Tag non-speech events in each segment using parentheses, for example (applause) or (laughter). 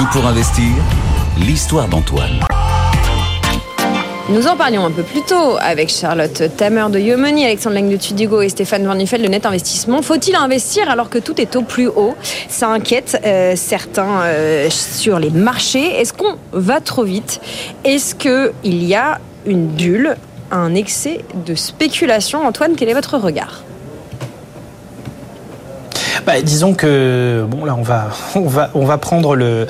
Tout pour investir, l'histoire d'Antoine. Nous en parlions un peu plus tôt avec Charlotte Tamer de Yomoni, Alexandre Lang de Tudigo et Stéphane Van de Net Investissement. Faut-il investir alors que tout est au plus haut? Ça inquiète euh, certains euh, sur les marchés. Est-ce qu'on va trop vite? Est-ce qu'il y a une bulle, un excès de spéculation? Antoine, quel est votre regard? Bah, disons que bon là on va on va on va prendre le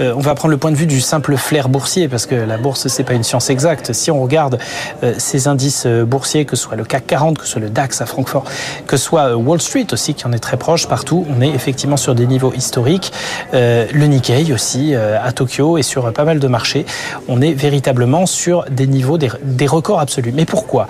euh, on va prendre le point de vue du simple flair boursier parce que la bourse c'est pas une science exacte. Si on regarde euh, ces indices euh, boursiers que ce soit le CAC 40, que ce soit le DAX à Francfort, que ce soit Wall Street aussi qui en est très proche partout, on est effectivement sur des niveaux historiques. le Nikkei aussi à Tokyo et sur pas mal de marchés, on est véritablement sur des niveaux des, records absolus. Mais pourquoi?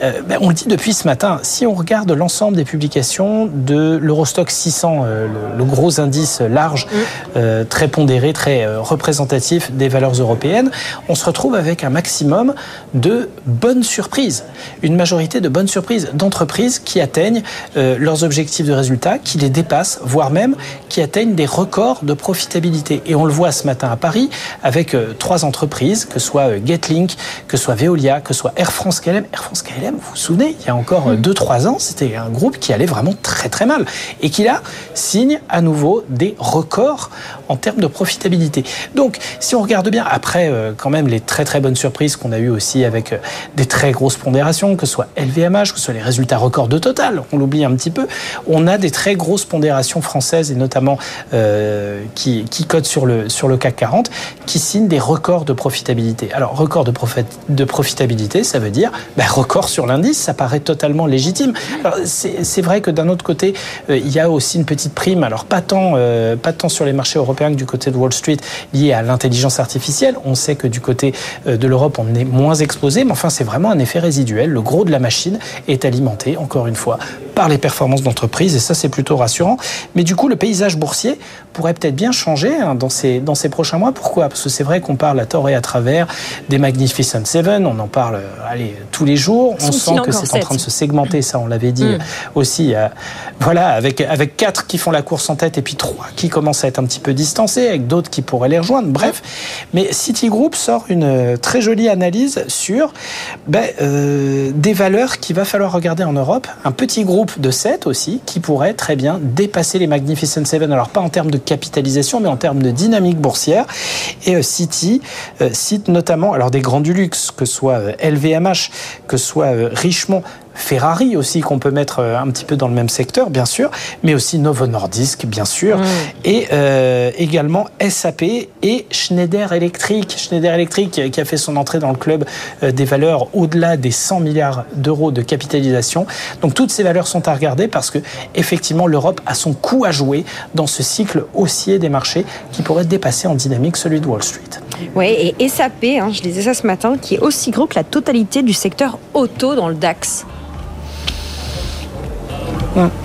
Ben, On le dit depuis ce matin. Si on regarde l'ensemble des publications de l'Eurostock 600, euh, le, gros indice large, mm. euh, très pondéré, très euh, représentatif des valeurs européennes, on se retrouve avec un maximum de bonnes surprises. Une majorité de bonnes surprises d'entreprises qui atteignent leurs objectifs de résultats, qui les dépassent, voire même qui atteignent des records de profitabilité. Et on le voit ce matin à Paris avec trois entreprises, que ce soit Getlink, que ce soit Veolia, que ce soit Air France KLM. Air France KLM, vous vous souvenez, il y a encore 2-3 mm. ans, c'était un groupe qui allait vraiment très très mal et qui là signe à nouveau des records en termes de profitabilité. Donc, si on regarde bien, après euh, quand même les très très bonnes surprises qu'on a eues aussi avec euh, des très grosses pondérations, que ce soit LVMH, que ce soit les résultats records de Total, on l'oublie un petit peu, on a des très grosses pondérations françaises et notamment euh, qui, qui codent sur le, sur le CAC 40, qui signent des records de profitabilité. Alors, record de, de profitabilité, ça veut dire ben, record sur l'indice, ça paraît totalement légitime. C'est vrai que d'un autre côté, il y a aussi une petite prime, alors pas tant, euh, pas tant sur les marchés européens que du côté de Wall Street, liée à l'intelligence artificielle. On sait que du côté euh, de l'Europe, on est moins exposé, mais enfin, c'est vraiment un effet résiduel. Le gros de la machine est alimenté, encore une fois, par les performances d'entreprise, et ça, c'est plutôt rassurant. Mais du coup, le paysage boursier pourrait peut-être bien changer hein, dans, ces, dans ces prochains mois. Pourquoi? Parce que c'est vrai qu'on parle à tort et à travers des Magnificent Seven, on en parle euh, allez, tous les jours. On sent que c'est en train de se segmenter, ça, on l'avait dit mm. aussi. voilà, avec, avec avec quatre qui font la course en tête et puis trois qui commencent à être un petit peu distancés, avec d'autres qui pourraient les rejoindre. Bref, mais Citigroup sort une euh, très jolie analyse sur ben, euh, des valeurs qu'il va falloir regarder en Europe. Un petit groupe de 7 aussi qui pourrait très bien dépasser les Magnificent Seven. Alors pas en termes de capitalisation, mais en termes de dynamique boursière. Et euh, City cite notamment alors des grands du luxe, que soit LVMH, que ce soit Richemont, Ferrari aussi qu'on peut mettre euh, un petit peu dans le même secteur, bien sûr, mais aussi Novo Nordisk, bien sûr, mm. et euh, également SAP et Schneider Electric. Schneider Electric qui a fait son entrée dans le club euh, des valeurs au-delà des 100 milliards d'euros de capitalisation. Donc toutes ces valeurs sont à regarder parce que effectivement l'Europe a son coup à jouer dans ce cycle haussier des marchés qui pourrait dépasser en dynamique celui de Wall Street. Oui, et SAP, hein, je disais ça ce matin, qui est aussi gros que la totalité du secteur auto dans le DAX.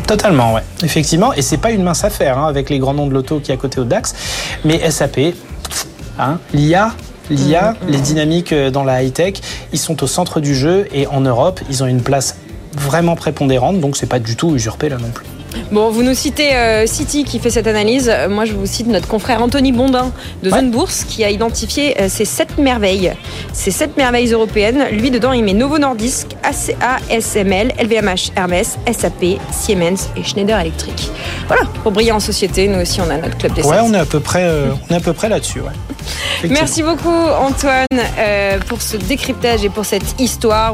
Totalement, ouais. Effectivement, et c'est pas une mince affaire hein, avec les grands noms de l'auto qui est à côté au DAX, mais SAP, hein, l'IA, l'IA, mm, mm. les dynamiques euh, dans la high-tech, ils sont au centre du jeu et en Europe, ils ont une place vraiment prépondérante, donc c'est pas du tout usurpé là non plus. Bon, vous nous citez euh, City qui fait cette analyse. Euh, moi, je vous cite notre confrère Anthony Bondin de Zone Bourse qui a identifié euh, ces sept merveilles, ces sept merveilles européennes. Lui, dedans, il met Novo Nordisk, ACA, SML, LVMH, Hermès, SAP, Siemens et Schneider Electric. Voilà, pour briller en société, nous aussi, on a notre club des Ouais, on est à peu près, on est à peu près là-dessus. (laughs) Merci beaucoup, Antoine, pour ce décryptage et pour cette histoire.